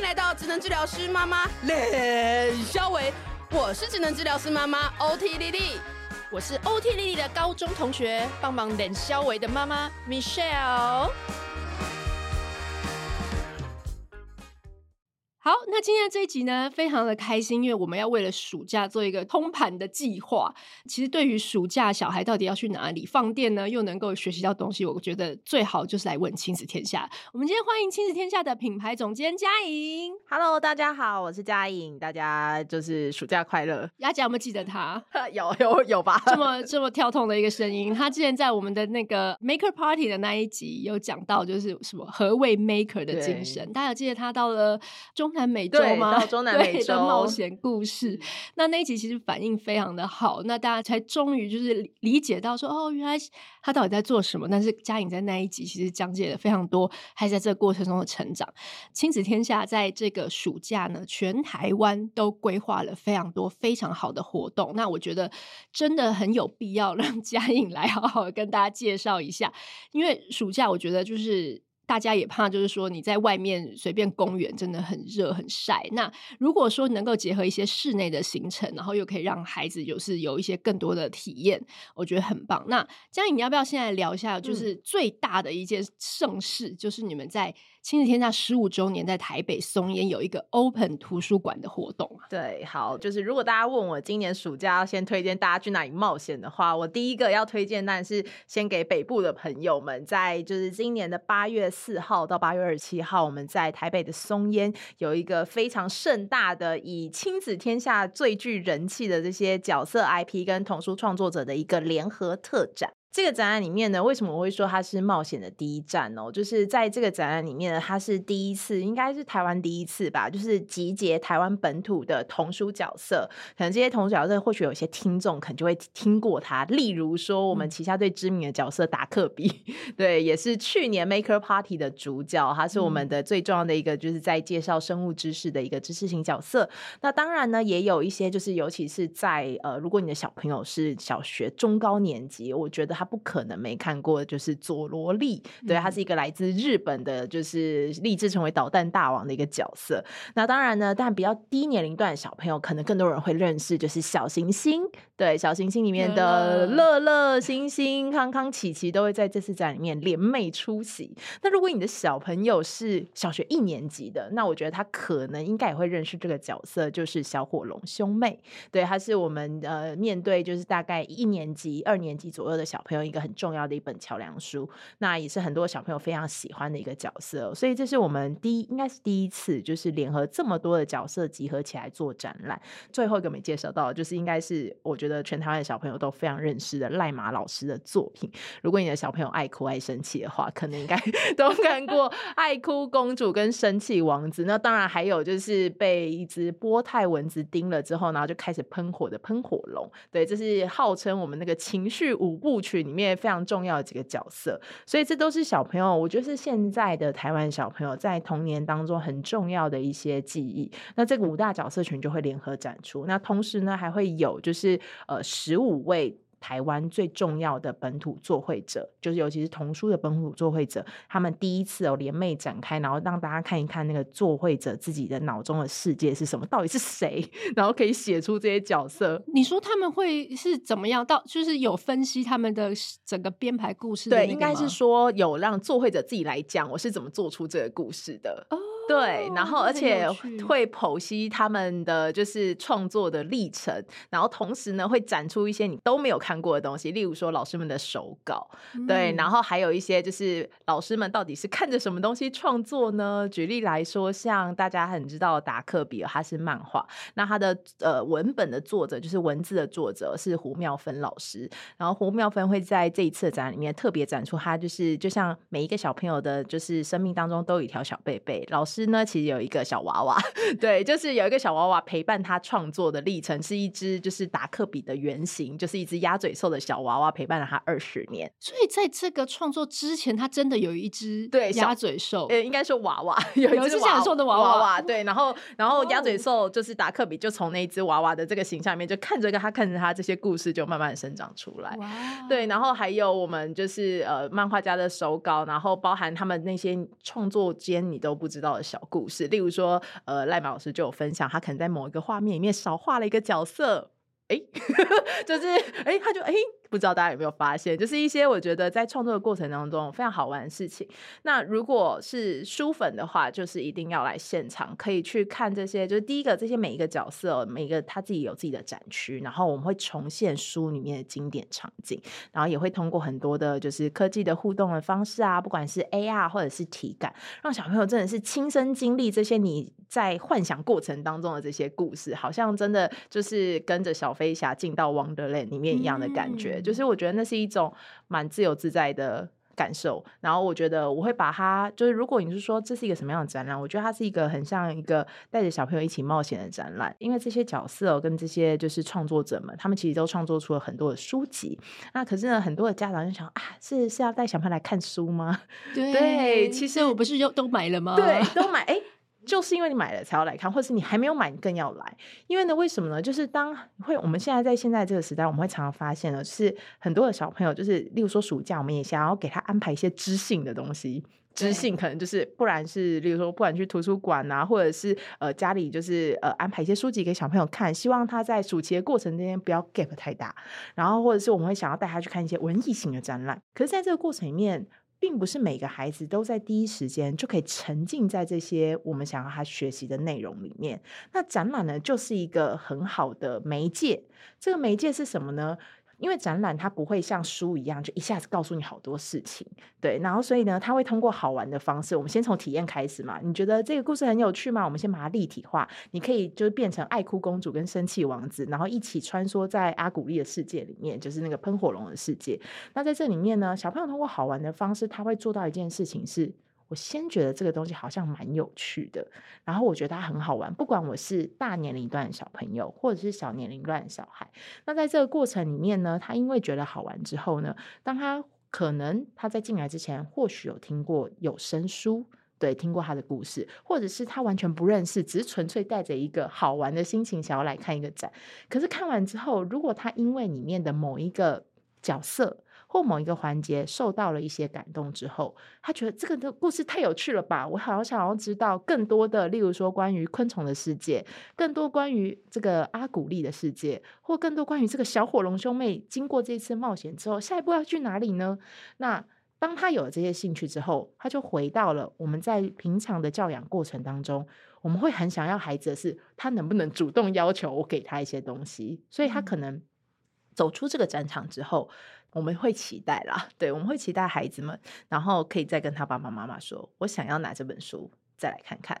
迎来到智能治疗师妈妈冷肖维，我是智能治疗师妈妈 OT 丽丽，我是 OT 丽丽的高中同学，帮忙冷肖维的妈妈 Michelle。那今天的这一集呢，非常的开心，因为我们要为了暑假做一个通盘的计划。其实对于暑假小孩到底要去哪里放电呢，又能够学习到东西，我觉得最好就是来问亲子天下。我们今天欢迎亲子天下的品牌总监佳颖。Hello，大家好，我是佳颖，大家就是暑假快乐。雅姐有没有记得他？有有有吧？这么这么跳痛的一个声音，他之前在我们的那个 Maker Party 的那一集有讲到，就是什么何谓 Maker 的精神。大家有记得他到了。中南美洲吗？到中南美洲的冒险故事，那那一集其实反应非常的好，那大家才终于就是理解到说，哦，原来他到底在做什么。但是嘉颖在那一集其实讲解了非常多，还在这个过程中的成长。亲子天下在这个暑假呢，全台湾都规划了非常多非常好的活动。那我觉得真的很有必要让 嘉颖来好好跟大家介绍一下，因为暑假我觉得就是。大家也怕，就是说你在外面随便公园真的很热很晒。那如果说能够结合一些室内的行程，然后又可以让孩子就是有一些更多的体验，我觉得很棒。那佳颖，你要不要现在聊一下，就是最大的一件盛事，嗯、就是你们在。亲子天下十五周年在台北松烟有一个 Open 图书馆的活动啊。对，好，就是如果大家问我今年暑假要先推荐大家去哪里冒险的话，我第一个要推荐，但是先给北部的朋友们，在就是今年的八月四号到八月二十七号，我们在台北的松烟有一个非常盛大的以亲子天下最具人气的这些角色 IP 跟童书创作者的一个联合特展。这个展览里面呢，为什么我会说它是冒险的第一站哦？就是在这个展览里面呢，它是第一次，应该是台湾第一次吧，就是集结台湾本土的童书角色。可能这些童书角色，或许有些听众可能就会听过它，例如说我们旗下最知名的角色达克比，对，也是去年 Maker Party 的主角，他是我们的最重要的一个，就是在介绍生物知识的一个知识型角色。那当然呢，也有一些就是，尤其是在呃，如果你的小朋友是小学中高年级，我觉得。他不可能没看过，就是佐罗利，对，他是一个来自日本的，就是立志成为导弹大王的一个角色。那当然呢，但比较低年龄段的小朋友，可能更多人会认识，就是小行星，对，小行星里面的乐乐、星星、康康、琪琪都会在这次展里面联袂出席。那如果你的小朋友是小学一年级的，那我觉得他可能应该也会认识这个角色，就是小火龙兄妹。对，他是我们呃面对就是大概一年级、二年级左右的小朋友。朋友一个很重要的一本桥梁书，那也是很多小朋友非常喜欢的一个角色，所以这是我们第一，应该是第一次，就是联合这么多的角色集合起来做展览。最后一个没介绍到，就是应该是我觉得全台湾的小朋友都非常认识的赖马老师的作品。如果你的小朋友爱哭爱生气的话，可能应该 都看过《爱哭公主》跟《生气王子》。那当然还有就是被一只波泰蚊子叮了之后，然后就开始喷火的喷火龙。对，这是号称我们那个情绪五部曲。里面非常重要的几个角色，所以这都是小朋友，我觉得是现在的台湾小朋友在童年当中很重要的一些记忆。那这个五大角色群就会联合展出，那同时呢还会有就是呃十五位。台湾最重要的本土作绘者，就是尤其是童书的本土作绘者，他们第一次哦联袂展开，然后让大家看一看那个作绘者自己的脑中的世界是什么，到底是谁，然后可以写出这些角色。你说他们会是怎么样？到就是有分析他们的整个编排故事，对，应该是说有让作绘者自己来讲，我是怎么做出这个故事的。哦对，然后而且会剖析他们的就是创作的历程，然后同时呢会展出一些你都没有看过的东西，例如说老师们的手稿，嗯、对，然后还有一些就是老师们到底是看着什么东西创作呢？举例来说，像大家很知道的达克比尔，他是漫画，那他的呃文本的作者就是文字的作者是胡妙芬老师，然后胡妙芬会在这一次的展览里面特别展出他就是就像每一个小朋友的就是生命当中都有一条小贝贝，老师。呢，其实有一个小娃娃，对，就是有一个小娃娃陪伴他创作的历程，是一只就是达克比的原型，就是一只鸭嘴兽的小娃娃陪伴了他二十年。所以在这个创作之前，他真的有一只对鸭嘴兽，呃，应该说娃娃，有一只想说的娃娃，娃娃，对，然后然后鸭嘴兽就是达克比，就从那只娃娃的这个形象里面，就看着他，看着他这些故事就慢慢生长出来。对，然后还有我们就是呃漫画家的手稿，然后包含他们那些创作间你都不知道小故事，例如说，呃，赖马老师就有分享，他可能在某一个画面里面少画了一个角色。哎，就是哎，他就哎，不知道大家有没有发现，就是一些我觉得在创作的过程当中非常好玩的事情。那如果是书粉的话，就是一定要来现场，可以去看这些。就是第一个，这些每一个角色，每一个他自己有自己的展区，然后我们会重现书里面的经典场景，然后也会通过很多的，就是科技的互动的方式啊，不管是 AR 或者是体感，让小朋友真的是亲身经历这些你在幻想过程当中的这些故事，好像真的就是跟着小飞侠进到 Wonderland 里面一样的感觉，就是我觉得那是一种蛮自由自在的感受。然后我觉得我会把它，就是如果你是说这是一个什么样的展览，我觉得它是一个很像一个带着小朋友一起冒险的展览，因为这些角色跟这些就是创作者们，他们其实都创作出了很多的书籍。那可是呢，很多的家长就想啊，是是要带小朋友来看书吗？对，对其实我不是又都买了吗？对，都买。哎。就是因为你买了才要来看，或是你还没有买，你更要来。因为呢，为什么呢？就是当会我们现在在现在这个时代，我们会常常发现呢，是很多的小朋友，就是例如说暑假，我们也想要给他安排一些知性的东西。知性可能就是，不然是例如说，不管去图书馆啊，或者是呃家里就是呃安排一些书籍给小朋友看，希望他在暑期的过程之间不要 gap 太大。然后或者是我们会想要带他去看一些文艺型的展览。可是在这个过程里面，并不是每个孩子都在第一时间就可以沉浸在这些我们想要他学习的内容里面。那展览呢，就是一个很好的媒介。这个媒介是什么呢？因为展览它不会像书一样，就一下子告诉你好多事情，对。然后所以呢，它会通过好玩的方式，我们先从体验开始嘛。你觉得这个故事很有趣吗？我们先把它立体化。你可以就是变成爱哭公主跟生气王子，然后一起穿梭在阿古丽的世界里面，就是那个喷火龙的世界。那在这里面呢，小朋友通过好玩的方式，他会做到一件事情是。我先觉得这个东西好像蛮有趣的，然后我觉得它很好玩。不管我是大年龄段的小朋友，或者是小年龄段的小孩，那在这个过程里面呢，他因为觉得好玩之后呢，当他可能他在进来之前，或许有听过有声书，对，听过他的故事，或者是他完全不认识，只是纯粹带着一个好玩的心情想要来看一个展。可是看完之后，如果他因为里面的某一个角色，或某一个环节受到了一些感动之后，他觉得这个的故事太有趣了吧！我好想要知道更多的，例如说关于昆虫的世界，更多关于这个阿古丽的世界，或更多关于这个小火龙兄妹经过这次冒险之后，下一步要去哪里呢？那当他有了这些兴趣之后，他就回到了我们在平常的教养过程当中，我们会很想要孩子的是，他能不能主动要求我给他一些东西，所以他可能走出这个战场之后。我们会期待啦，对，我们会期待孩子们，然后可以再跟他爸爸妈妈说，我想要拿这本书再来看看，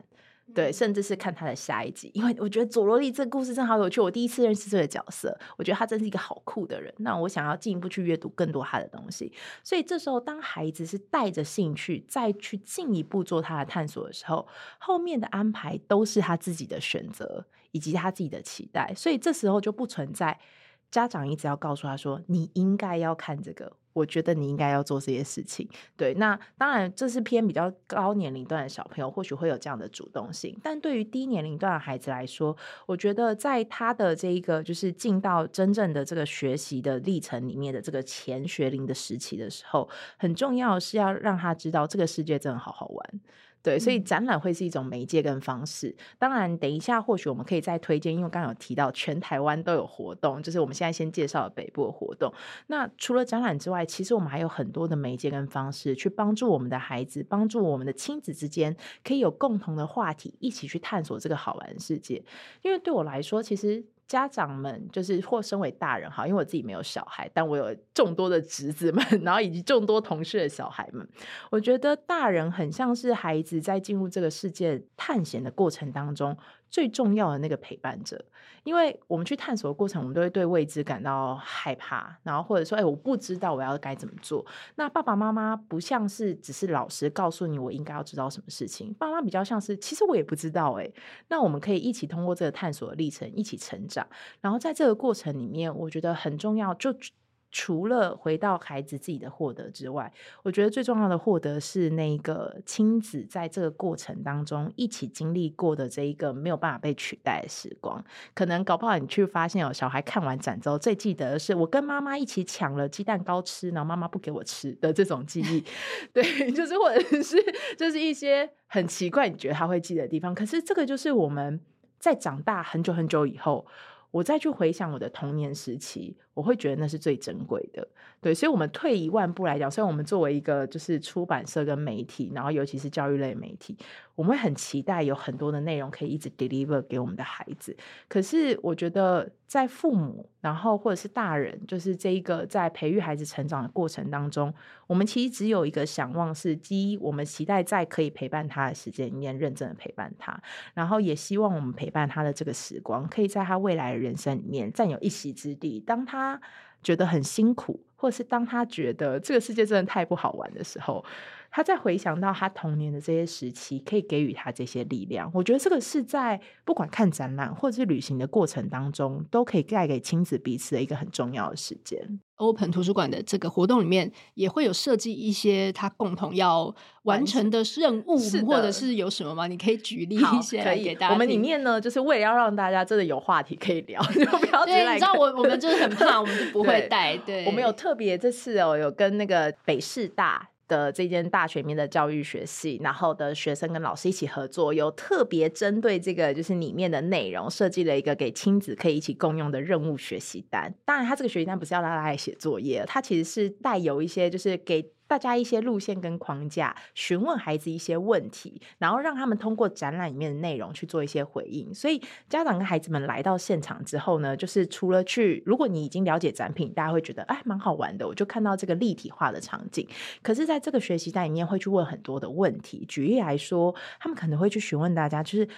对，甚至是看他的下一集，因为我觉得佐罗莉这个故事真好有趣，我第一次认识这个角色，我觉得他真是一个好酷的人，那我想要进一步去阅读更多他的东西，所以这时候当孩子是带着兴趣再去进一步做他的探索的时候，后面的安排都是他自己的选择以及他自己的期待，所以这时候就不存在。家长一直要告诉他说：“你应该要看这个，我觉得你应该要做这些事情。”对，那当然这是偏比较高年龄段的小朋友，或许会有这样的主动性。但对于低年龄段的孩子来说，我觉得在他的这一个就是进到真正的这个学习的历程里面的这个前学龄的时期的时候，很重要是要让他知道这个世界真的好好玩。对，所以展览会是一种媒介跟方式。当然，等一下或许我们可以再推荐，因为刚刚有提到全台湾都有活动，就是我们现在先介绍北部的活动。那除了展览之外，其实我们还有很多的媒介跟方式，去帮助我们的孩子，帮助我们的亲子之间，可以有共同的话题，一起去探索这个好玩的世界。因为对我来说，其实。家长们就是或身为大人哈，因为我自己没有小孩，但我有众多的侄子们，然后以及众多同事的小孩们，我觉得大人很像是孩子在进入这个世界探险的过程当中。最重要的那个陪伴者，因为我们去探索的过程，我们都会对未知感到害怕，然后或者说，哎，我不知道我要该怎么做。那爸爸妈妈不像是只是老师告诉你我应该要知道什么事情，爸妈比较像是其实我也不知道哎。那我们可以一起通过这个探索的历程，一起成长。然后在这个过程里面，我觉得很重要就。除了回到孩子自己的获得之外，我觉得最重要的获得是那个亲子在这个过程当中一起经历过的这一个没有办法被取代的时光。可能搞不好你去发现，有小孩看完展之后，最记得的是我跟妈妈一起抢了鸡蛋糕吃，然后妈妈不给我吃的这种记忆。对，就是或者是就是一些很奇怪，你觉得他会记得的地方。可是这个就是我们在长大很久很久以后，我再去回想我的童年时期。我会觉得那是最珍贵的，对，所以，我们退一万步来讲，虽然我们作为一个就是出版社跟媒体，然后尤其是教育类媒体，我们会很期待有很多的内容可以一直 deliver 给我们的孩子。可是，我觉得在父母，然后或者是大人，就是这一个在培育孩子成长的过程当中，我们其实只有一个想望是：第一，我们期待在可以陪伴他的时间里面认真的陪伴他，然后也希望我们陪伴他的这个时光，可以在他未来人生里面占有一席之地。当他觉得很辛苦，或是当他觉得这个世界真的太不好玩的时候，他在回想到他童年的这些时期，可以给予他这些力量。我觉得这个是在不管看展览或者是旅行的过程当中，都可以带给亲子彼此的一个很重要的时间。Open 图书馆的这个活动里面，也会有设计一些他共同要完成的任务，或者是有什么吗？你可以举例一些来给大家。我们里面呢，就是为了要让大家真的有话题可以聊，就不要直接来。你知道我我们就是很怕，我们就不会 带。对，我们有特别这次哦，有跟那个北师大。的这间大学里面的教育学系，然后的学生跟老师一起合作，有特别针对这个就是里面的内容设计了一个给亲子可以一起共用的任务学习单。当然，他这个学习单不是要让大家来写作业，他其实是带有一些就是给。大家一些路线跟框架，询问孩子一些问题，然后让他们通过展览里面的内容去做一些回应。所以家长跟孩子们来到现场之后呢，就是除了去，如果你已经了解展品，大家会觉得哎，蛮好玩的，我就看到这个立体化的场景。可是，在这个学习单里面会去问很多的问题。举例来说，他们可能会去询问大家，就是。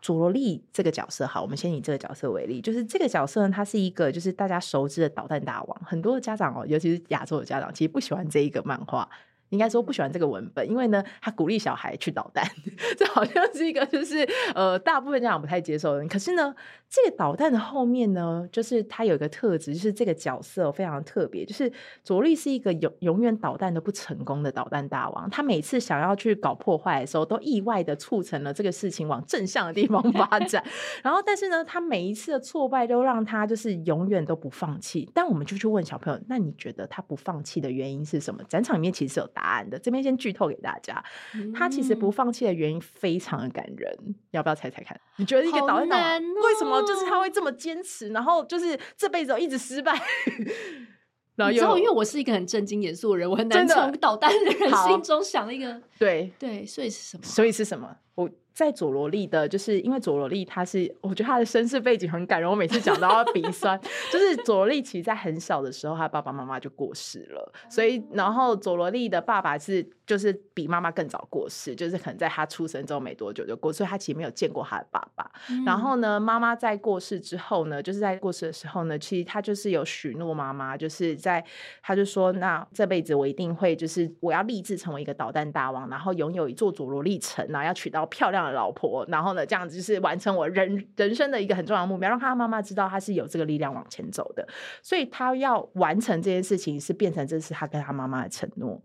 佐罗利这个角色，好，我们先以这个角色为例，就是这个角色呢，他是一个就是大家熟知的导弹大王，很多的家长哦，尤其是亚洲的家长，其实不喜欢这一个漫画。应该说不喜欢这个文本，因为呢，他鼓励小孩去捣蛋，这好像是一个就是呃，大部分家长不太接受的。可是呢，这个捣蛋的后面呢，就是他有一个特质，就是这个角色非常特别，就是佐莉是一个永永远捣蛋都不成功的捣蛋大王。他每次想要去搞破坏的时候，都意外的促成了这个事情往正向的地方发展。然后，但是呢，他每一次的挫败都让他就是永远都不放弃。但我们就去问小朋友，那你觉得他不放弃的原因是什么？展场里面其实有。答案的，这边先剧透给大家，嗯、他其实不放弃的原因非常的感人，要不要猜猜看？你觉得一个导演为什么就是他会这么坚持，然后就是这辈子一直失败？然后，因为我是一个很正经严肃的人，我很难从捣蛋的人心中想一个对对，所以是什么？所以是什么？我。在佐罗莉的，就是因为佐罗莉她是，我觉得她的身世背景很感人，我每次讲都要鼻酸。就是佐罗莉其实在很小的时候，她爸爸妈妈就过世了，所以然后佐罗莉的爸爸是就是比妈妈更早过世，就是可能在她出生之后没多久就过世，所以她其实没有见过她的爸爸。嗯、然后呢，妈妈在过世之后呢，就是在过世的时候呢，其实她就是有许诺妈妈，就是在她就说，那这辈子我一定会就是我要立志成为一个导弹大王，然后拥有一座佐罗莉城，然后要娶到漂亮的老婆，然后呢，这样子就是完成我人人生的一个很重要的目标，让他妈妈知道他是有这个力量往前走的，所以他要完成这件事情，是变成这是他跟他妈妈的承诺，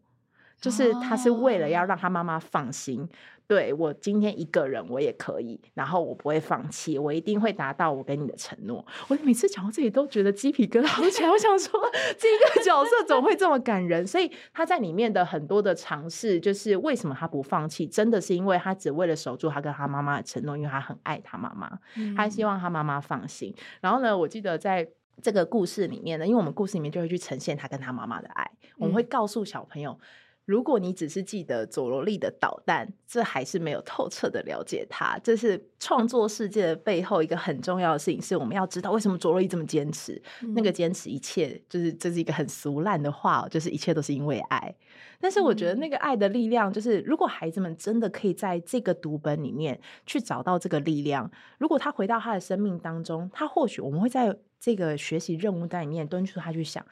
就是他是为了要让他妈妈放心。对，我今天一个人我也可以，然后我不会放弃，我一定会达到我给你的承诺。我每次讲到这里都觉得鸡皮疙瘩起来，我想说这个角色怎么会这么感人？所以他在里面的很多的尝试，就是为什么他不放弃，真的是因为他只为了守住他跟他妈妈的承诺，因为他很爱他妈妈，嗯、他希望他妈妈放心。然后呢，我记得在这个故事里面呢，因为我们故事里面就会去呈现他跟他妈妈的爱，我们会告诉小朋友。如果你只是记得佐罗利的导弹，这还是没有透彻的了解他。这是创作世界的背后一个很重要的事情，是我们要知道为什么佐罗利这么坚持。嗯、那个坚持一切，就是这是一个很俗烂的话，就是一切都是因为爱。但是我觉得那个爱的力量，就是如果孩子们真的可以在这个读本里面去找到这个力量，如果他回到他的生命当中，他或许我们会在这个学习任务单里面敦促他去想，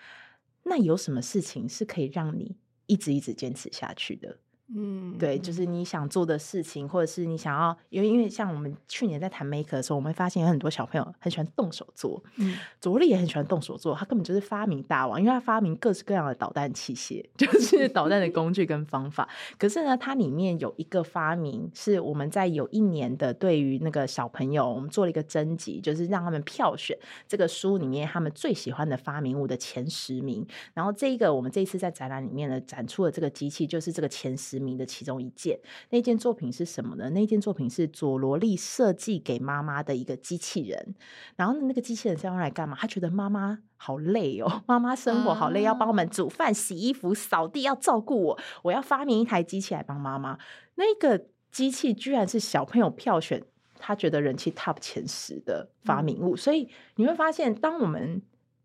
那有什么事情是可以让你。一直一直坚持下去的，嗯，对，就是你想做的事情，或者是你想要，因为因为像我们去年在谈 Maker 的时候，我们会发现有很多小朋友很喜欢动手做，嗯，佐罗力也很喜欢动手做，他根本就是发明大王，因为他发明各式各样的导弹器械，就是导弹的工具跟方法。可是呢，它里面有一个发明是我们在有一年的对于那个小朋友，我们做了一个征集，就是让他们票选这个书里面他们最喜欢的发明物的前十名。然后这一个我们这一次在展览里面呢展出的这个机器，就是这个前十名的其中一件。那件作品是什么呢？那件作品是佐罗利设计给妈妈的一个机器人。然后那个机器人是用来干嘛？他觉得妈妈好累哦，妈妈生活好累，要帮我们煮饭、洗衣服、扫地，要照顾我。我要发明一台机器来帮妈妈。那个机器居然是小朋友票选，他觉得人气 top 前十的发明物。嗯。所以你会发现，当我们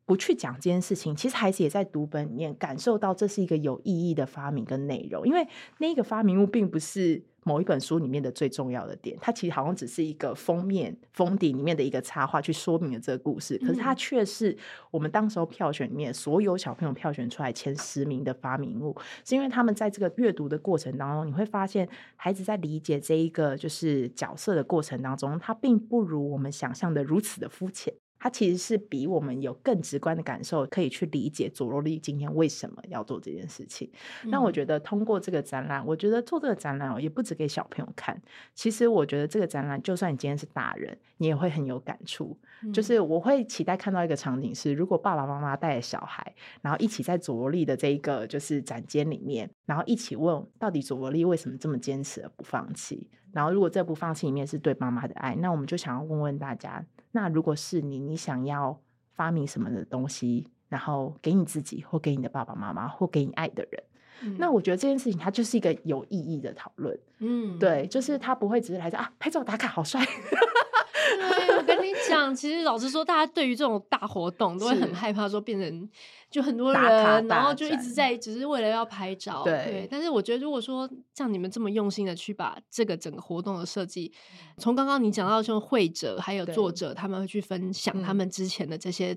不去讲这件事情，其实孩子也在读本里面感受到这是一个有意义的发明跟内容，因为那个发明物并不是某一本书里面的最重要的点，它其实好像只是一个封面封底里面的一个插画去说明了这个故事，可是它却是我们当时候票选里面所有小朋友票选出来前十名的发明物，是因为他们在这个阅读的过程当中，你会发现孩子在理解这一个就是角色的过程当中，他并不如我们想象的如此的肤浅。它其实是比我们有更直观的感受，可以去理解佐罗力今天为什么要做这件事情。嗯。那我觉得通过这个展览，我觉得做这个展览哦也不止给小朋友看。其实我觉得这个展览，就算你今天是大人，你也会很有感触。嗯。就是我会期待看到一个场景是，如果爸爸妈妈带着小孩，然后一起在佐罗力的这一个就是展间里面，然后一起问到底佐罗力为什么这么坚持而不放弃。然后如果这不放弃里面是对妈妈的爱，那我们就想要问问大家。那如果是你，你想要发明什么的东西，然后给你自己，或给你的爸爸妈妈，或给你爱的人，嗯、那我觉得这件事情它就是一个有意义的讨论。嗯，对，就是他不会只是来说啊，拍照打卡好帅。对，我跟你讲，其实老实说，大家对于这种大活动都会很害怕，说变成就很多人，然后就一直在只是为了要拍照。对，对，但是我觉得，如果说像你们这么用心的去把这个整个活动的设计，从刚刚你讲到说绘者还有作者，他们会去分享他们之前的这些。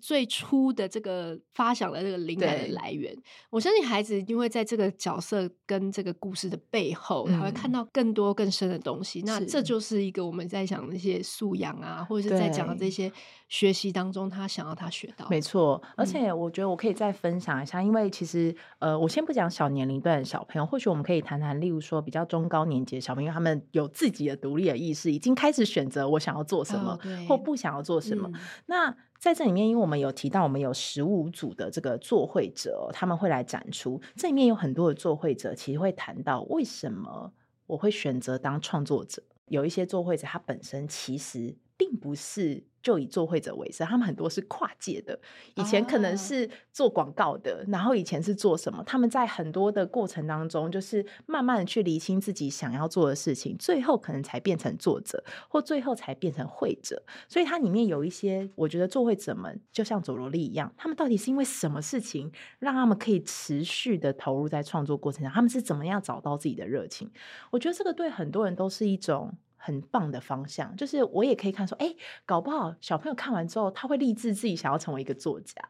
最初的这个发想的这个灵感的来源，我相信孩子一定会在这个角色跟这个故事的背后，他会看到更多更深的东西。嗯、那这就是一个我们在讲那些素养啊，或者是在讲的这些学习当中，他想要他学到。没错，而且我觉得我可以再分享一下，嗯、因为其实呃，我先不讲小年龄段的小朋友，或许我们可以谈谈，例如说比较中高年级的小朋友，他们有自己的独立的意识，已经开始选择我想要做什么，哦、或不想要做什么。嗯、那在这里面，因为我们有提到，我们有十五组的这个作会者，他们会来展出。这里面有很多的作会者，其实会谈到为什么我会选择当创作者。有一些作会者，他本身其实并不是。就以做会者为生，他们很多是跨界的。以前可能是做广告的，oh. 然后以前是做什么？他们在很多的过程当中，就是慢慢的去厘清自己想要做的事情，最后可能才变成作者，或最后才变成会者。所以它里面有一些，我觉得做会者们就像佐罗利一样，他们到底是因为什么事情让他们可以持续的投入在创作过程上？他们是怎么样找到自己的热情？我觉得这个对很多人都是一种。很棒的方向，就是我也可以看说，哎、欸，搞不好小朋友看完之后，他会立志自己想要成为一个作家，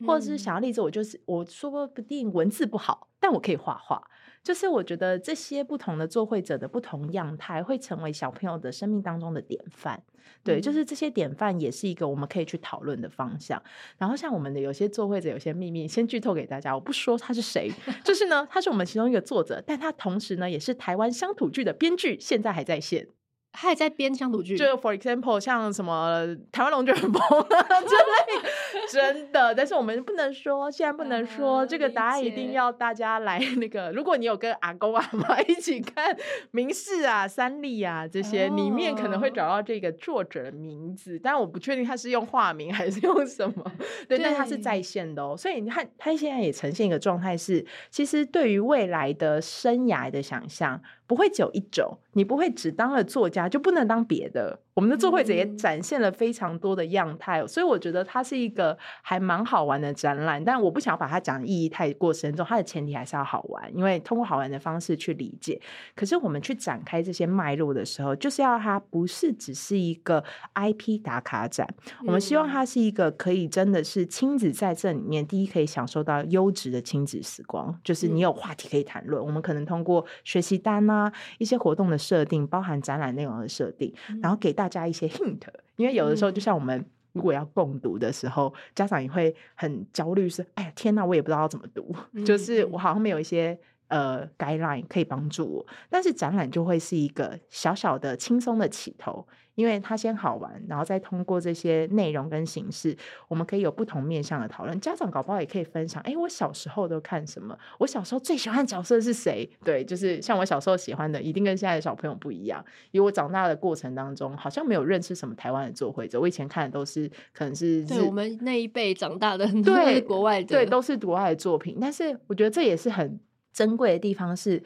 嗯、或者是想要立志，我就是我说不定文字不好，但我可以画画。就是我觉得这些不同的作绘者的不同样态，会成为小朋友的生命当中的典范。对，就是这些典范也是一个我们可以去讨论的方向。然后像我们的有些作绘者，有些秘密，先剧透给大家，我不说他是谁，就是呢，他是我们其中一个作者，但他同时呢，也是台湾乡土剧的编剧，现在还在线。他也在编乡土剧，就 for example 像什么台湾龙卷风之类，真的。但是我们不能说，现在不能说、嗯、这个答案，一定要大家来那个。如果你有跟阿公阿妈一起看明视啊、三立啊这些，里面可能会找到这个作者的名字，哦、但我不确定他是用化名还是用什么。对，对但他是在线的哦。所以你看，他现在也呈现一个状态是，其实对于未来的生涯的想象。不会只有一种，你不会只当了作家就不能当别的。我们的作会者也展现了非常多的样态，所以我觉得它是一个还蛮好玩的展览。但我不想把它讲的意义太过深重，它的前提还是要好玩，因为通过好玩的方式去理解。可是我们去展开这些脉络的时候，就是要它不是只是一个 IP 打卡展，我们希望它是一个可以真的是亲子在这里面，第一可以享受到优质的亲子时光，就是你有话题可以谈论。我们可能通过学习单啊，一些活动的设定，包含展览内容的设定，然后给大家一些 hint，因为有的时候就像我们如果要共读的时候，家长也会很焦虑，是哎呀天哪，我也不知道要怎么读，就是我。好像没有一些呃 guideline 可以帮助我，但是展览就会是一个小小的轻松的起头。因为它先好玩，然后再通过这些内容跟形式，我们可以有不同面向的讨论。家长搞不好也可以分享，哎，我小时候都看什么？我小时候最喜欢的角色是谁？对，就是像我小时候喜欢的，一定跟现在的小朋友不一样。因为我长大的过程当中，好像没有认识什么台湾的作绘者，我以前看的都是可能是对我们那一辈长大的 很多是国外的，对，都是国外的作品。但是我觉得这也是很珍贵的地方是。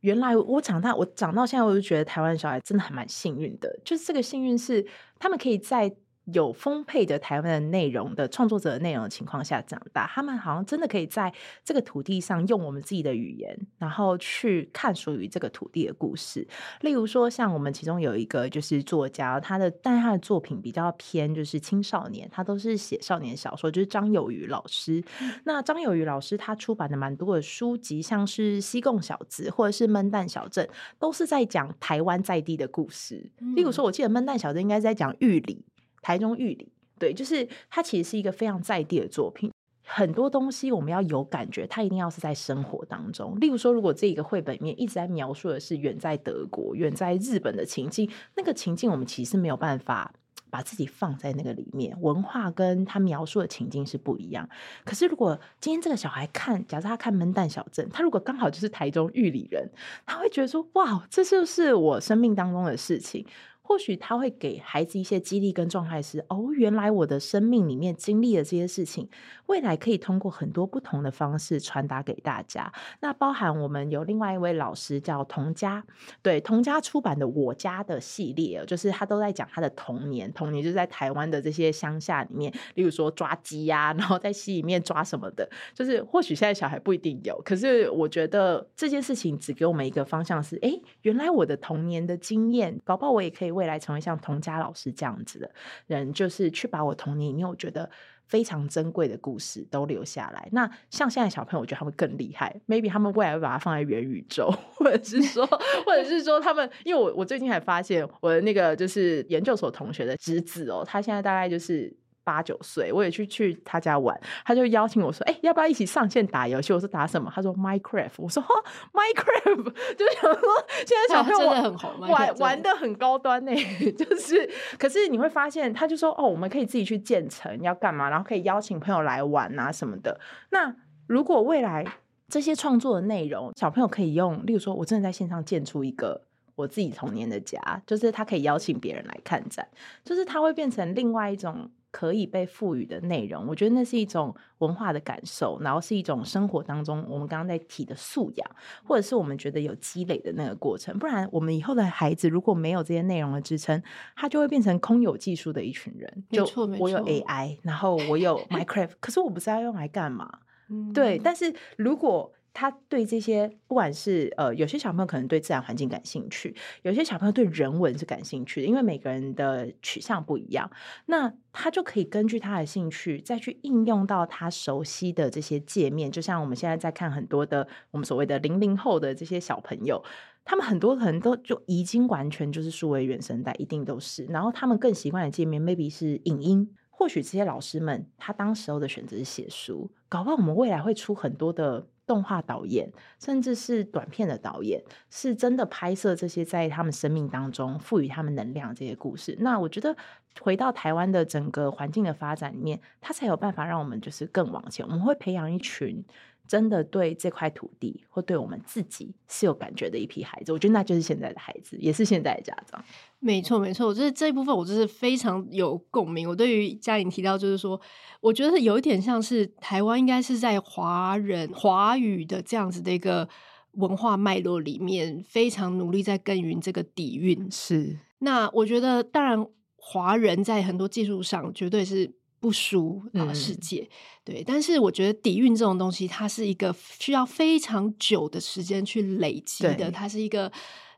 原来我长大，我长到现在，我就觉得台湾小孩真的还蛮幸运的。就是这个幸运是，他们可以在。有丰沛的台湾的内容的创作者的内容的情况下长大，他们好像真的可以在这个土地上用我们自己的语言，然后去看属于这个土地的故事。例如说，像我们其中有一个就是作家，他的但他的作品比较偏就是青少年，他都是写少年小说，就是张友渔老师。嗯、那张友渔老师他出版的蛮多的书籍，像是《西贡小子》或者是《闷蛋小镇》，都是在讲台湾在地的故事。嗯、例如说，我记得《闷蛋小镇》应该是在讲玉里。台中玉里，对，就是它其实是一个非常在地的作品。很多东西我们要有感觉，它一定要是在生活当中。例如说，如果这一个绘本里面一直在描述的是远在德国、远在日本的情境，那个情境我们其实没有办法把自己放在那个里面。文化跟他描述的情境是不一样。可是如果今天这个小孩看，假设他看《闷蛋小镇》，他如果刚好就是台中玉里人，他会觉得说：“哇，这就是我生命当中的事情。”或许他会给孩子一些激励跟状态，是哦，原来我的生命里面经历了这些事情，未来可以通过很多不同的方式传达给大家。那包含我们有另外一位老师叫童家，对，童家出版的《我家》的系列，就是他都在讲他的童年，童年就是在台湾的这些乡下里面，例如说抓鸡呀、然后在溪里面抓什么的，就是或许现在小孩不一定有，可是我觉得这件事情只给我们一个方向是，哎，原来我的童年的经验，搞不好我也可以。未来成为像童佳老师这样子的人，就是去把我童年里面我觉得非常珍贵的故事都留下来。那像现在小朋友，我觉得他们更厉害，maybe 他们未来会把它放在元宇宙，或者是说，或者是说他们，因为我我最近还发现我的那个就是研究所同学的侄子哦，他现在大概就是。八九岁，我也去去他家玩，他就邀请我说：“哎、欸，要不要一起上线打游戏？”我说：“打什么？”他说：“Minecraft。”我说：“哈，Minecraft 就想说现在小朋友玩的很好玩玩的很高端呢。”就是，可是你会发现，他就说：“哦，我们可以自己去建成，要干嘛？然后可以邀请朋友来玩啊什么的。”那如果未来这些创作的内容，小朋友可以用，例如说，我真的在线上建出一个。我自己童年的家，就是他可以邀请别人来看展，就是他会变成另外一种可以被赋予的内容。我觉得那是一种文化的感受，然后是一种生活当中我们刚刚在提的素养，或者是我们觉得有积累的那个过程。不然，我们以后的孩子如果没有这些内容的支撑，他就会变成空有技术的一群人。就我有 AI，然后我有 Minecraft，可是我不知道要用来干嘛。嗯、对，但是如果他对这些，不管是呃，有些小朋友可能对自然环境感兴趣，有些小朋友对人文是感兴趣的，因为每个人的取向不一样，那他就可以根据他的兴趣，再去应用到他熟悉的这些界面。就像我们现在在看很多的我们所谓的零零后的这些小朋友，他们很多可能都就已经完全就是数位原生代，一定都是。然后他们更习惯的界面，maybe 是影音。或许这些老师们他当时候的选择是写书，搞不好我们未来会出很多的。动画导演，甚至是短片的导演，是真的拍摄这些在他们生命当中赋予他们能量这些故事。那我觉得回到台湾的整个环境的发展里面，他才有办法让我们就是更往前。我们会培养一群。真的对这块土地或对我们自己是有感觉的一批孩子，我觉得那就是现在的孩子，也是现在的家长。没错，没错，我觉得这一部分我就是非常有共鸣。我对于嘉颖提到，就是说，我觉得有一点像是台湾应该是在华人华语的这样子的一个文化脉络里面，非常努力在耕耘这个底蕴。是。那我觉得，当然，华人在很多技术上绝对是不输啊世界，嗯、对。但是我觉得底蕴这种东西，它是一个需要非常久的时间去累积的，它是一个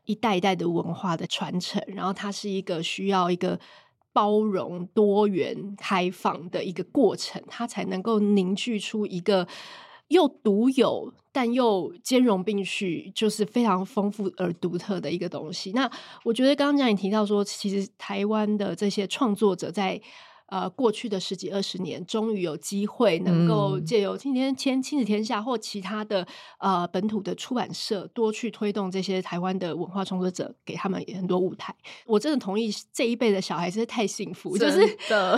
一代一代的文化的传承，然后它是一个需要一个包容、多元、开放的一个过程，它才能够凝聚出一个。又独有，但又兼容并蓄，就是非常丰富而独特的一个东西。那我觉得刚刚讲你提到说，其实台湾的这些创作者在。呃，过去的十几二十年，终于有机会能够借由今天签亲子天下或其他的呃本土的出版社，多去推动这些台湾的文化创作者，给他们很多舞台。我真的同意，这一辈的小孩真是太幸福，就是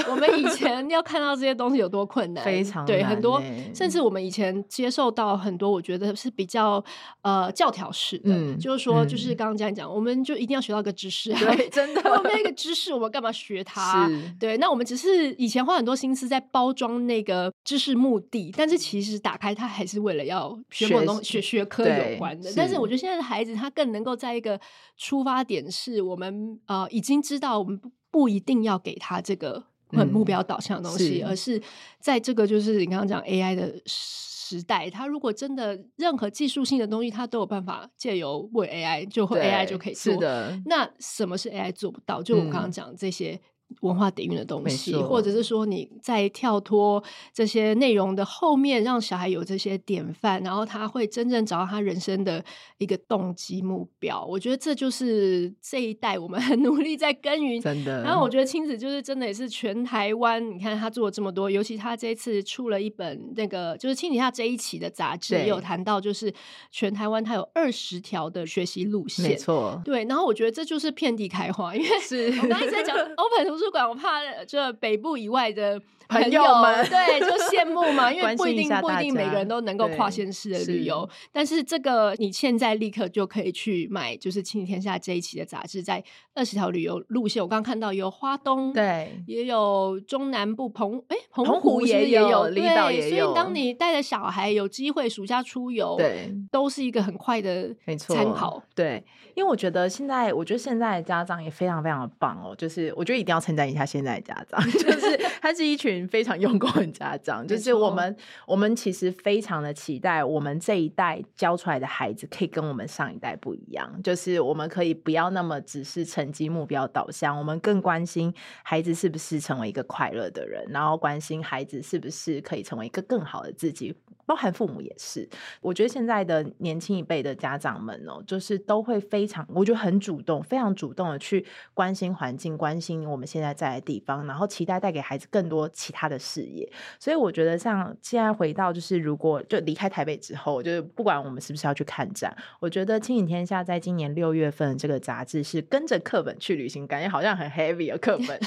我们以。前要看到这些东西有多困难，非常对很多，甚至。我们以前接受到很多，我觉得是比较呃教条式的，嗯、就是说，就是刚刚这样讲，我们就一定要学到一个知识，对，真的，我们有一个知识，我们干嘛学它？对，那我们只是。是以前花很多心思在包装那个知识目的，但是其实打开它还是为了要学某东学学科有关的。但是我觉得现在的孩子他更能够在一个出发点是我们呃已经知道我们不不一定要给他这个很目标导向的东西，嗯、是而是在这个就是你刚刚讲 AI 的时代，他如果真的任何技术性的东西，他都有办法借由为 AI 就会 AI 就可以做。是的，那什么是 AI 做不到？就我刚刚讲这些。嗯文化底蕴的东西，或者是说你在跳脱这些内容的后面，让小孩有这些典范，然后他会真正找到他人生的一个动机目标。我觉得这就是这一代我们很努力在耕耘。真的。然后我觉得亲子就是真的也是全台湾，你看他做了这么多，尤其他这一次出了一本那个就是亲子下这一期的杂志，也有谈到就是全台湾他有二十条的学习路线。没错。对。然后我觉得这就是遍地开花，因为是我刚才在讲 Open 图书馆，我怕这北部以外的朋友，们 对就羡慕嘛，因为不一定不一定每个人都能够跨县市的旅游。但是这个你现在立刻就可以去买，就是《亲子天下》这一期的杂志，在二十条旅游路线，我刚刚看到有花东，对，也有中南部澎哎澎湖也有，离岛也有。所以当你带着小孩有机会暑假出游，对，都是一个很快的参考。对，因为我觉得现在，我觉得现在的家长也非常非常的棒哦，就是我觉得一定要称赞一下。现在的家长 就是他是一群非常用功的家长，就是我们我们其实非常的期待我们这一代教出来的孩子可以跟我们上一代不一样，就是我们可以不要那么只是成绩目标导向，我们更关心孩子是不是成为一个快乐的人，然后关心孩子是不是可以成为一个更好的自己。包含父母也是，我觉得现在的年轻一辈的家长们哦，就是都会非常，我觉得很主动，非常主动的去关心环境，关心我们现在在的地方，然后期待带给孩子更多其他的事业。所以我觉得，像现在回到就是，如果就离开台北之后，就是不管我们是不是要去看展，我觉得《亲影天下》在今年六月份这个杂志是跟着课本去旅行，感觉好像很 heavy 的课本。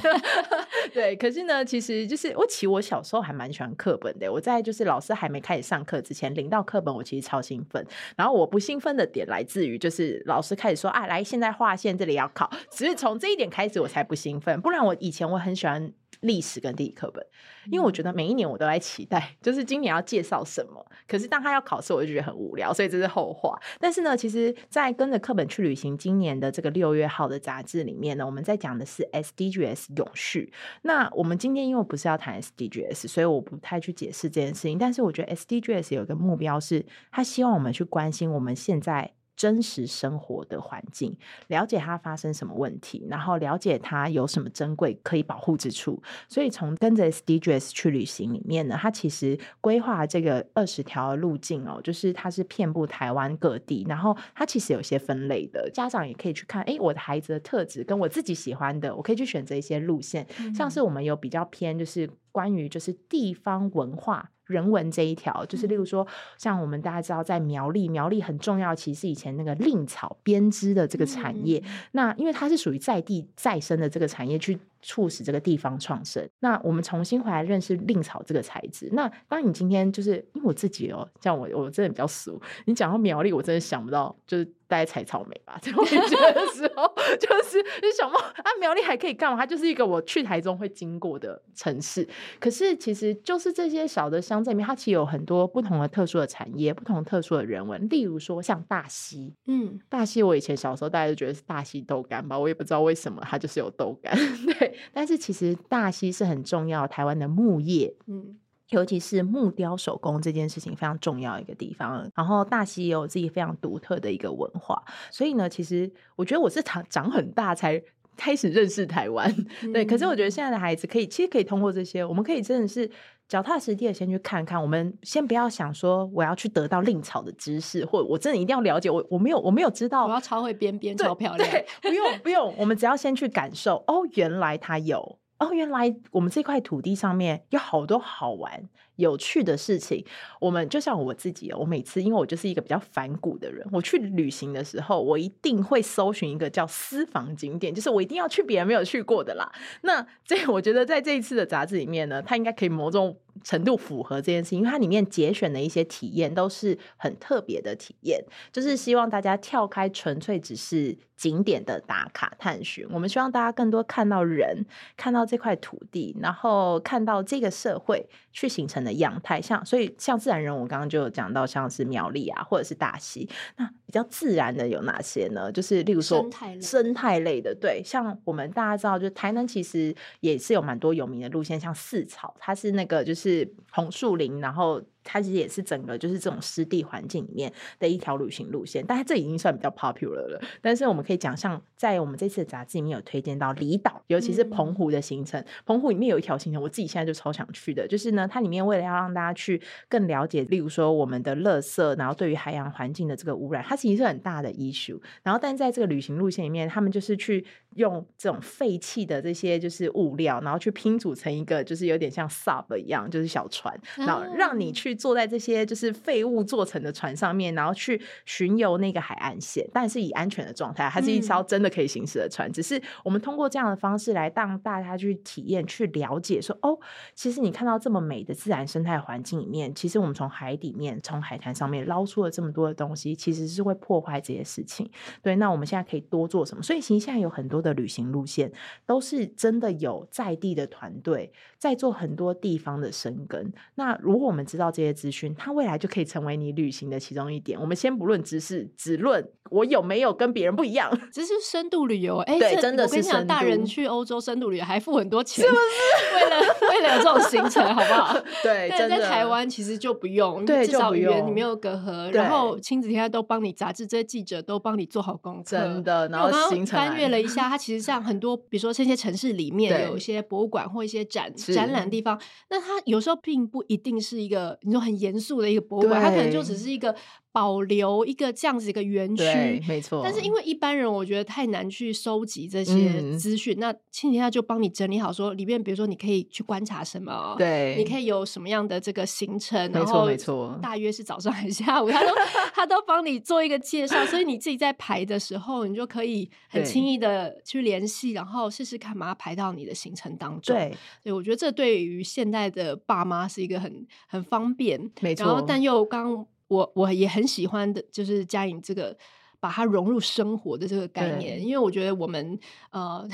对，可是呢，其实就是我其实我小时候还蛮喜欢课本的。我在就是老师还没开始上课之前，领到课本我其实超兴奋。然后我不兴奋的点来自于就是老师开始说啊，来现在划线，这里要考。只是从这一点开始我才不兴奋，不然我以前我很喜欢。历史跟地理课本，因为我觉得每一年我都在期待，就是今年要介绍什么。可是当他要考试，我就觉得很无聊，所以这是后话。但是呢，其实，在跟着课本去旅行，今年的这个六月号的杂志里面呢，我们在讲的是 SDGs 永续。那我们今天因为不是要谈 SDGs，所以我不太去解释这件事情。但是我觉得 SDGs 有一个目标是，他希望我们去关心我们现在。真实生活的环境，了解它发生什么问题，然后了解它有什么珍贵可以保护之处。所以从跟着 SDGs 去旅行里面呢，它其实规划这个二十条路径哦，就是它是遍布台湾各地，然后它其实有些分类的，家长也可以去看。哎，我的孩子的特质跟我自己喜欢的，我可以去选择一些路线，嗯、像是我们有比较偏就是。关于就是地方文化人文这一条，就是例如说，像我们大家知道，在苗栗，苗栗很重要，其实以前那个蔺草编织的这个产业，那因为它是属于在地再生的这个产业，去促使这个地方创生。那我们重新回来认识蔺草这个材质。那当你今天就是因为我自己哦，像我我真的比较俗，你讲到苗栗，我真的想不到就是。大家采草莓吧，在 我觉得的时候，就是就想到啊，苗栗还可以干嘛？它就是一个我去台中会经过的城市。可是其实就是这些小的乡镇里面，它其实有很多不同的特殊的产业，不同特殊的人文。例如说像大溪，嗯，大溪我以前小时候大家都觉得是大溪豆干吧，我也不知道为什么它就是有豆干。对，但是其实大溪是很重要台湾的木业，嗯。尤其是木雕手工这件事情非常重要一个地方，然后大溪也有自己非常独特的一个文化，所以呢，其实我觉得我是长长很大才开始认识台湾，嗯、对。可是我觉得现在的孩子可以，其实可以通过这些，我们可以真的是脚踏实地的先去看看。我们先不要想说我要去得到令草的知识，或者我真的一定要了解。我我没有我没有知道，我要超会编编超漂亮，不用不用，我们只要先去感受。哦，原来它有。哦，原来我们这块土地上面有好多好玩、有趣的事情。我们就像我自己，我每次因为我就是一个比较反骨的人，我去旅行的时候，我一定会搜寻一个叫私房景点，就是我一定要去别人没有去过的啦。那这我觉得在这一次的杂志里面呢，它应该可以某种程度符合这件事情，因为它里面节选的一些体验都是很特别的体验，就是希望大家跳开纯粹只是。景点的打卡探寻，我们希望大家更多看到人，看到这块土地，然后看到这个社会去形成的样态。像所以像自然人，我刚刚就有讲到，像是苗栗啊，或者是大溪，那比较自然的有哪些呢？就是例如说生态类，生态类的，对，像我们大家知道，就台南其实也是有蛮多有名的路线，像四草，它是那个就是红树林，然后。它其实也是整个就是这种湿地环境里面的一条旅行路线，但是这已经算比较 popular 了。但是我们可以讲，像在我们这次的杂志里面有推荐到离岛，尤其是澎湖的行程。澎湖里面有一条行程，我自己现在就超想去的，就是呢，它里面为了要让大家去更了解，例如说我们的垃圾，然后对于海洋环境的这个污染，它其实是很大的 issue。然后，但在这个旅行路线里面，他们就是去用这种废弃的这些就是物料，然后去拼组成一个就是有点像 sub 一样，就是小船，然后让你去。坐在这些就是废物做成的船上面，然后去巡游那个海岸线，但是以安全的状态，它是一艘真的可以行驶的船。嗯、只是我们通过这样的方式来让大家去体验、去了解说，说哦，其实你看到这么美的自然生态环境里面，其实我们从海底面、从海滩上面捞出了这么多的东西，其实是会破坏这些事情。对，那我们现在可以多做什么？所以其实现在有很多的旅行路线，都是真的有在地的团队在做很多地方的生根。那如果我们知道这些，资讯，它未来就可以成为你旅行的其中一点。我们先不论知识，只论我有没有跟别人不一样。这是深度旅游，哎、欸，对，真的是。我跟你讲，大人去欧洲深度旅游还付很多钱，是不是？为了为了有这种行程，好不好？对，但在台湾其实就不用，对，至少语言你没有隔阂，然后亲子天下都帮你，杂志这些记者都帮你做好功课，真的。然后行程翻阅了一下，它其实像很多，比如说这些城市里面有一些博物馆或一些展展览的地方，那它有时候并不一定是一个你说很严肃的一个博物馆，它可能就只是一个保留一个这样子一个园区，没错。但是因为一般人我觉得太难去收集这些资讯，嗯、那亲子天下就帮你整理好，说里面比如说你可以去观察什么，对，你可以有什么样的这个行程，没错没错，大约是早上还是下午，他都 他都帮你做一个介绍，所以你自己在排的时候，你就可以很轻易的去联系，然后试试看把它排到你的行程当中。对，所以我觉得这对于现代的爸妈是一个很很方便，没错。然后但又刚我我也很喜欢的，就是佳颖这个把它融入生活的这个概念，因为我觉得我们呃，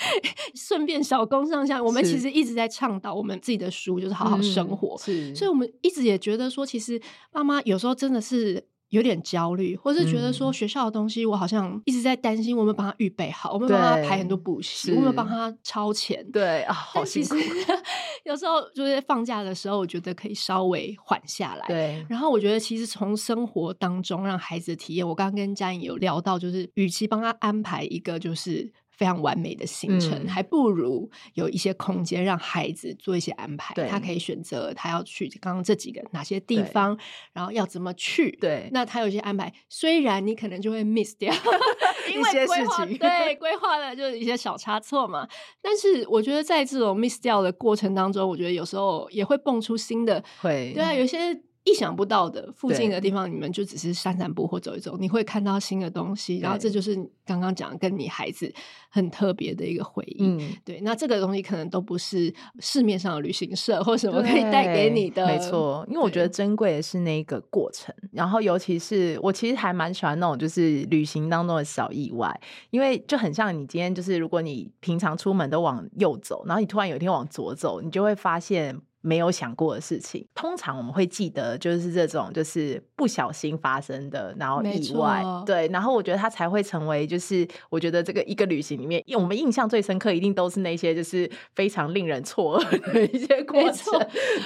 顺便小工上下，我们其实一直在倡导我们自己的书就是好好生活，嗯、所以我们一直也觉得说，其实妈妈有时候真的是。有点焦虑，或是觉得说学校的东西，我好像一直在担心，我们帮他预备好，我们帮他排很多补习，我们帮他超前。对啊，好辛苦。有时候就是放假的时候，我觉得可以稍微缓下来。对。然后我觉得，其实从生活当中让孩子体验，我刚刚跟佳颖有聊到，就是与其帮他安排一个就是。非常完美的行程，嗯、还不如有一些空间让孩子做一些安排。他可以选择他要去刚刚这几个哪些地方，然后要怎么去。对，那他有一些安排，虽然你可能就会 miss 掉 因为规划，一些事情，对，规划的就是一些小差错嘛。但是我觉得在这种 miss 掉的过程当中，我觉得有时候也会蹦出新的。会，对啊，有些。意想不到的附近的地方，你们就只是散散步或走一走，你会看到新的东西，然后这就是刚刚讲跟你孩子很特别的一个回忆。嗯，对，那这个东西可能都不是市面上的旅行社或什么可以带给你的。没错，因为我觉得珍贵的是那个过程，然后尤其是我其实还蛮喜欢那种就是旅行当中的小意外，因为就很像你今天就是如果你平常出门都往右走，然后你突然有一天往左走，你就会发现。没有想过的事情，通常我们会记得就是这种，就是不小心发生的，然后意外，对，然后我觉得它才会成为，就是我觉得这个一个旅行里面，因为我们印象最深刻，一定都是那些就是非常令人错愕 的一些过程。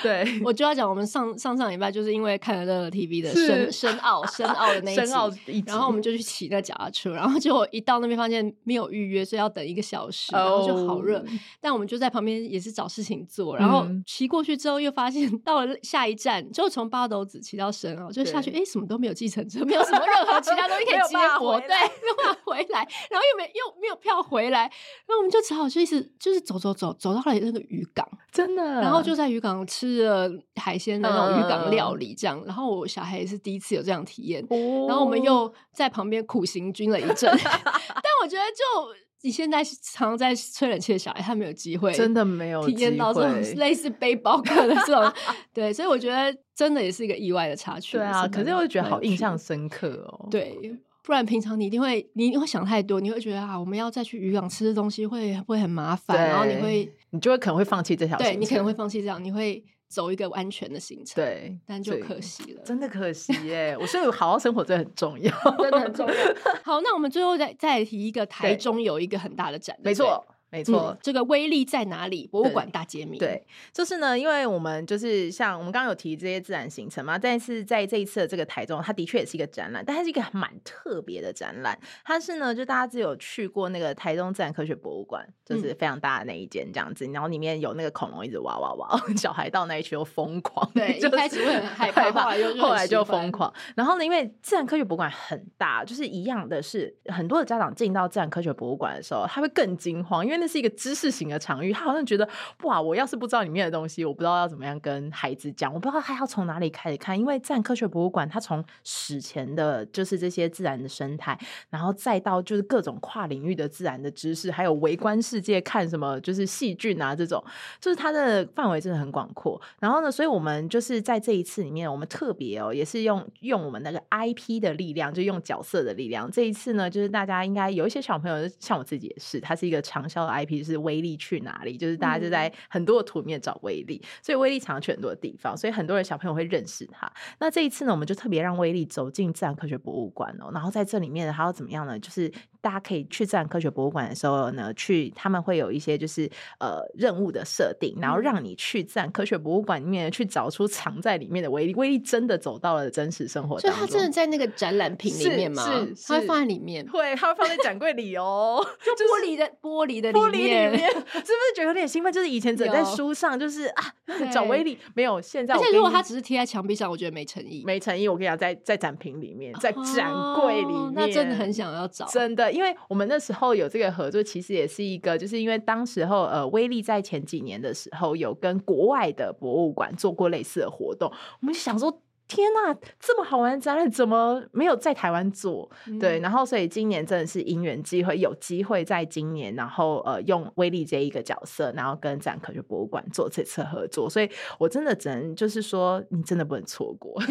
对，我就要讲，我们上上上礼拜就是因为看了乐乐 TV 的深深奥深奥的那一集，然后我们就去骑那脚踏车，然后结果一到那边发现没有预约，所以要等一个小时，然后就好热，oh. 但我们就在旁边也是找事情做，然后骑过去之后，又发现 到了下一站，就从八斗子骑到深奥，就下去，哎、欸，什么都没有，计程车没有什么任何其他东西可以接驳，对，没有办法回来，然后又没又没有票回来，然后我们就只好就一直就是走走走，走到了那个渔港，真的，然后就在渔港吃了海鲜的那种渔港料理，这样，然后我小孩也是第一次有这样体验，哦、然后我们又在旁边苦行军了一阵，但我觉得就。你现在常常在吹冷气的小孩，他没有机会，真的没有体验到这种类似背包客的这种，对，所以我觉得真的也是一个意外的插曲。对啊，可是我会觉得好印象深刻哦。对，不然平常你一定会，你一定会想太多，你会觉得啊，我们要再去渔港吃的东西会会很麻烦，然后你会，你就会可能会放弃这条，对你可能会放弃这样，你会。走一个安全的行程，对，但就可惜了，真的可惜耶！我说好好生活真的很重要，真的很重要。好，那我们最后再再提一个，台中有一个很大的展，没错。没错、嗯，这个威力在哪里？博物馆大揭秘。对，就是呢，因为我们就是像我们刚刚有提这些自然形成嘛，但是在这一次的这个台中，它的确也是一个展览，但它是一个蛮特别的展览。它是呢，就大家只有去过那个台中自然科学博物馆，就是非常大的那一间这样子，嗯、然后里面有那个恐龙一直哇哇哇，小孩到那一区又疯狂，对，就是、一开始会很害 怕，后来后来就疯狂。然后呢，因为自然科学博物馆很大，就是一样的是，很多的家长进到自然科学博物馆的时候，他会更惊慌，因为那是一个知识型。的场域，他好像觉得哇，我要是不知道里面的东西，我不知道要怎么样跟孩子讲，我不知道他要从哪里开始看。因为自然科学博物馆，它从史前的，就是这些自然的生态，然后再到就是各种跨领域的自然的知识，还有微观世界看什么，就是细菌啊这种，就是它的范围真的很广阔。然后呢，所以我们就是在这一次里面，我们特别哦，也是用用我们那个 IP 的力量，就用角色的力量。这一次呢，就是大家应该有一些小朋友，像我自己也是，他是一个长销 IP，就是威力。去哪里？就是大家就在很多的图里面找威力，所以威力常常去很多的地方，所以很多人小朋友会认识他。那这一次呢，我们就特别让威力走进自然科学博物馆哦，然后在这里面还要怎么样呢？就是。大家可以去自然科学博物馆的时候呢，去他们会有一些就是呃任务的设定，然后让你去自然科学博物馆里面去找出藏在里面的威力。威力真的走到了真实生活当中，所以它真的在那个展览品里面吗？是，是它会放在里面，会，它会放在展柜里哦，就玻璃的玻璃的里面，里面 是不是觉得有点兴奋？就是以前只在书上，就是啊 找威力，没有现在。而且如果他只是贴在墙壁上，我觉得没诚意，没诚意。我跟你讲，在在展品里面，在展柜里面，哦，那真的很想要找，真的，因为我们那时候。有这个合作，其实也是一个，就是因为当时候呃，威力在前几年的时候有跟国外的博物馆做过类似的活动，我们就想说。天呐，这么好玩的展览怎么没有在台湾做？嗯、对，然后所以今年真的是因缘机会，有机会在今年，然后呃用威力这一个角色，然后跟自然科学博物馆做这次合作，所以我真的只能就是说，你真的不能错过。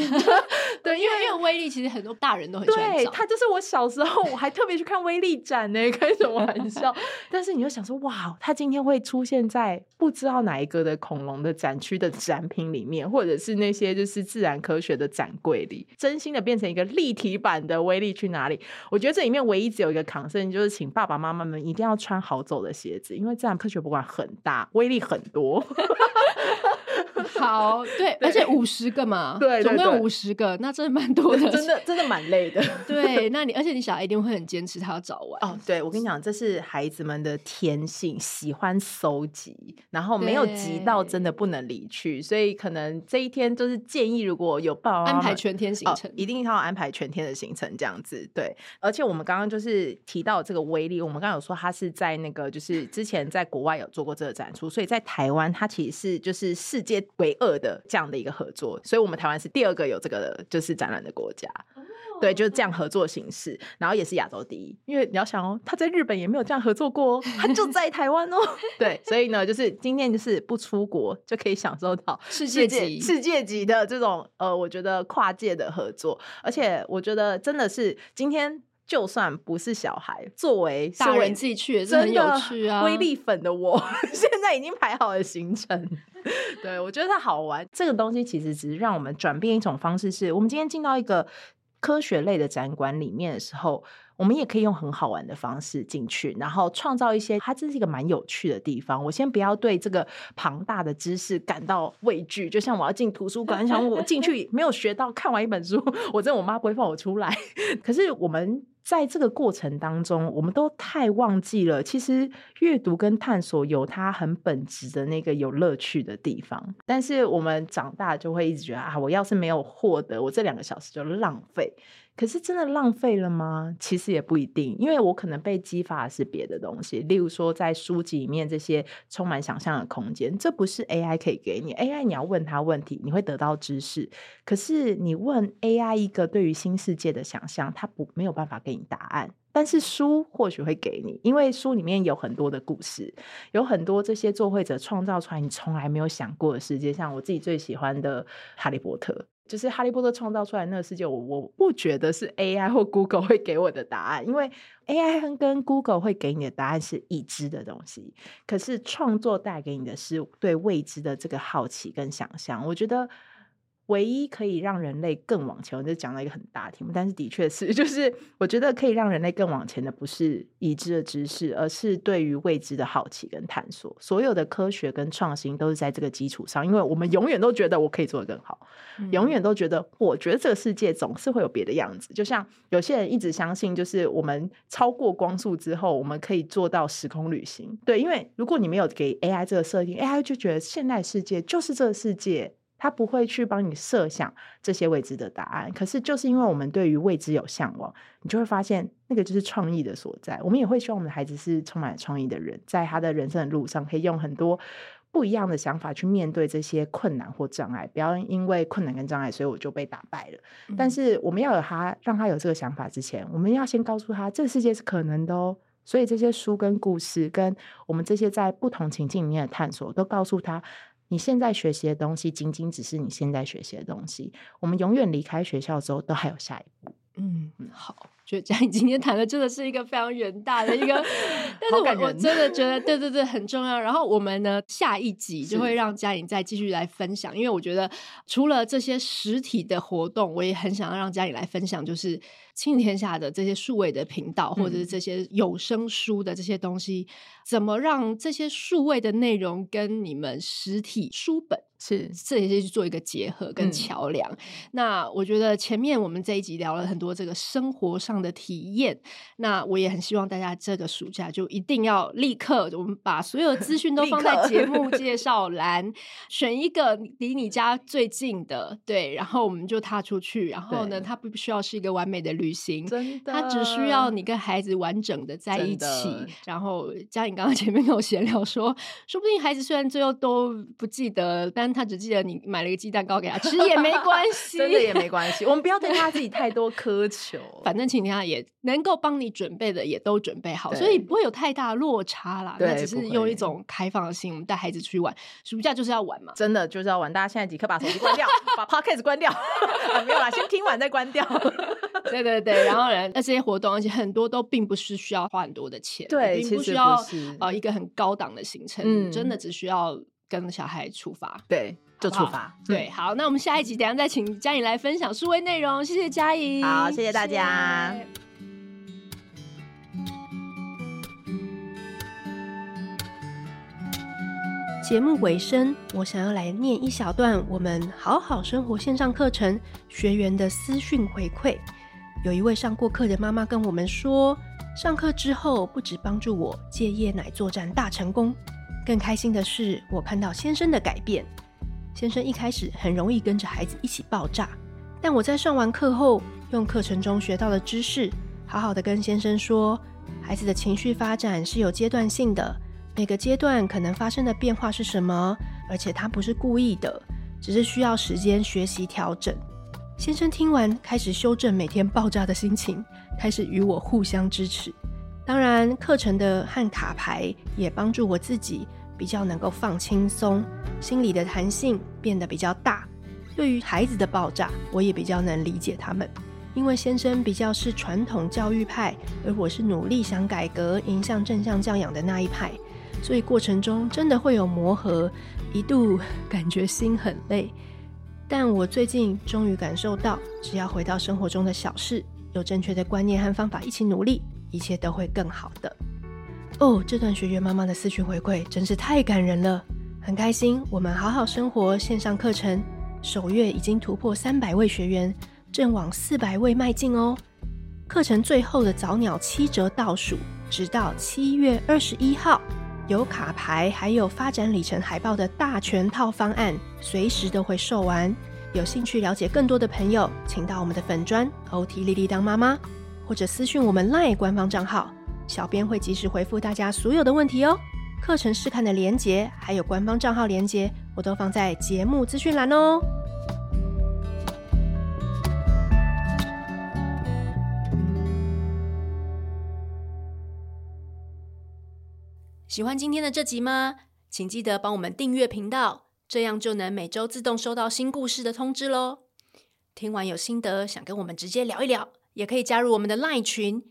对，因为因为威力其实很多大人都很喜欢，对，他就是我小时候我还特别去看威力展呢，开什么玩笑？但是你就想说，哇，他今天会出现在不知道哪一个的恐龙的展区的展品里面，或者是那些就是自然科学。的展柜里，真心的变成一个立体版的威力去哪里？我觉得这里面唯一只有一个 concern，就是请爸爸妈妈们一定要穿好走的鞋子，因为自然科学博物馆很大，威力很多。好，对，而且五十个嘛，对，总共有五十个，那真的蛮多的，真的真的蛮累的。对，那你而且你小孩一定会很坚持，他要找完。哦，对，我跟你讲，这是孩子们的天性，喜欢搜集，然后没有集到真的不能离去，所以可能这一天就是建议，如果有爸爸妈妈安排全天行程，哦，一定要安排全天的行程这样子。对，而且我们刚刚就是提到这个威力，我们刚刚有说他是在那个就是之前在国外有做过这个展出，所以在台湾他其实是就是世世界唯二的这样的一个合作，所以我们台湾是第二个有这个就是展览的国家。对，就是这样合作形式，然后也是亚洲第一。因为你要想哦，他在日本也没有这样合作过哦，他就在台湾哦。对，所以呢，就是今天就是不出国就可以享受到世界级、世界级的这种呃，我觉得跨界的合作。而且我觉得真的是今天，就算不是小孩，作为大人自己去也是很有趣啊。威力粉的我，现在已经排好了行程。对，我觉得它好玩。这个东西其实只是让我们转变一种方式，是我们今天进到一个。科学类的展馆里面的时候，我们也可以用很好玩的方式进去，然后创造一些，它这是一个蛮有趣的地方。我先不要对这个庞大的知识感到畏惧，就像我要进图书馆，想我进去没有学到，看完一本书，我真的我妈不会放我出来。可是我们。在这个过程当中，我们都太忘记了，其实阅读跟探索有它很本质的那个有乐趣的地方。但是我们长大就会一直觉得啊，我要是没有获得，我这两个小时就浪费。可是真的浪费了吗？其实也不一定，因为我可能被激发的是别的东西，例如说在书籍里面这些充满想象的空间，这不是 AI 可以给你。AI 你要问他问题，你会得到知识，可是你问 AI 一个对于新世界的想象，它不没有办法给你答案。但是书或许会给你，因为书里面有很多的故事，有很多这些作绘者创造出来你从来没有想过的世界，像我自己最喜欢的《哈利波特》。就是哈利波特创造出来那个世界，我我不觉得是 AI 或 Google 会给我的答案，因为 AI 跟 Google 会给你的答案是已知的东西，可是创作带给你的是对未知的这个好奇跟想象，我觉得。唯一可以让人类更往前，我就讲了一个很大的题目，但是的确是，就是我觉得可以让人类更往前的，不是已知的知识，而是对于未知的好奇跟探索。所有的科学跟创新都是在这个基础上，因为我们永远都觉得我可以做得更好，嗯、永远都觉得我觉得这个世界总是会有别的样子。就像有些人一直相信，就是我们超过光速之后，我们可以做到时空旅行。对，因为如果你没有给 AI 这个设定，AI 就觉得现代世界就是这个世界。他不会去帮你设想这些未知的答案，可是就是因为我们对于未知有向往，你就会发现那个就是创意的所在。我们也会希望我们的孩子是充满创意的人，在他的人生的路上，可以用很多不一样的想法去面对这些困难或障碍。不要因为困难跟障碍，所以我就被打败了。嗯。但是我们要有他，让他有这个想法之前，我们要先告诉他，这个世界是可能的哦。所以这些书跟故事，跟我们这些在不同情境里面的探索，都告诉他。你现在学习的东西，仅仅只是你现在学习的东西。我们永远离开学校之后，都还有下一步。嗯，好。觉得 佳颖今天谈的真的是一个非常远大的一个，但是我我真的觉得对对对很重要。然后我们呢，下一集就会让佳颖再继续来分享，因为我觉得除了这些实体的活动，我也很想要让佳颖来分享，就是亲天下的这些数位的频道，或者是这些有声书的这些东西，嗯、怎么让这些数位的内容跟你们实体书本是。这也是去做一个结合跟桥梁。嗯、那我觉得前面我们这一集聊了很多这个生活上的体验，那我也很希望大家这个暑假就一定要立刻，我们把所有的资讯都 放在节目介绍栏，选一个离你家最近的，对，然后我们就踏出去。然后呢，它不需要是一个完美的旅行，真的，它只需要你跟孩子完整的在一起。然后，佳颖刚刚前面跟我闲聊说，说不定孩子虽然最后都不记得，但他只记得你买了一个鸡蛋糕给他吃也没关系，真的也没关系。我们不要对他自己太多苛求，反正请他。也能够帮你准备的也都准备好，所以不会有太大落差啦。那只是用一种开放的心，我们带孩子出去玩，暑假就是要玩嘛，真的就是要玩。大家现在即刻把手机关掉，把 Podcast 关掉，啊，没有啦，先听完再关掉。对 对对，然后呢，那这些活动，而且很多都并不是需要花很多的钱，对，并不需要呃一个很高档的行程，嗯，真的只需要跟小孩出发，对。就出发，对，好，那我们下一集等一下再请佳颖来分享数位内容，谢谢佳颖，好，谢谢大家。节目尾声，我想要来念一小段我们好好生活线上课程学员的私讯回馈。有一位上过课的妈妈跟我们说，上课之后不止帮助我戒夜奶作战大成功，更开心的是我看到先生的改变。先生一开始很容易跟着孩子一起爆炸，但我在上完课后，用课程中学到的知识，好好的跟先生说，孩子的情绪发展是有阶段性的，每个阶段可能发生的变化是什么，而且他不是故意的，只是需要时间学习调整。先生听完，开始修正每天爆炸的心情，开始与我互相支持。当然，课程的和卡牌也帮助我自己比较能够放轻松，心理的弹性变得比较大。对于孩子的爆炸，我也比较能理解他们，因为先生比较是传统教育派，而我是努力想改革、迎向正向教养的那一派，所以过程中真的会有磨合，一度感觉心很累。但我最近终于感受到，只要回到生活中的小事，有正确的观念和方法一起努力，一切都会更好的。哦，这段学员妈妈的私讯回馈真是太感人了，很开心。我们好好生活线上课程首月已经突破三百位学员，正往四百位迈进哦。课程最后的早鸟七折倒数，直到七月二十一号。有卡牌，还有发展里程海报的大全套方案，随时都会售完。有兴趣了解更多的朋友，请到我们的粉砖 OT 莉莉当妈妈，或者私讯我们 LINE 官方账号，小编会及时回复大家所有的问题哦。课程试看的连接，还有官方账号连接，我都放在节目资讯栏哦。喜欢今天的这集吗？请记得帮我们订阅频道，这样就能每周自动收到新故事的通知喽。听完有心得，想跟我们直接聊一聊，也可以加入我们的 LINE 群，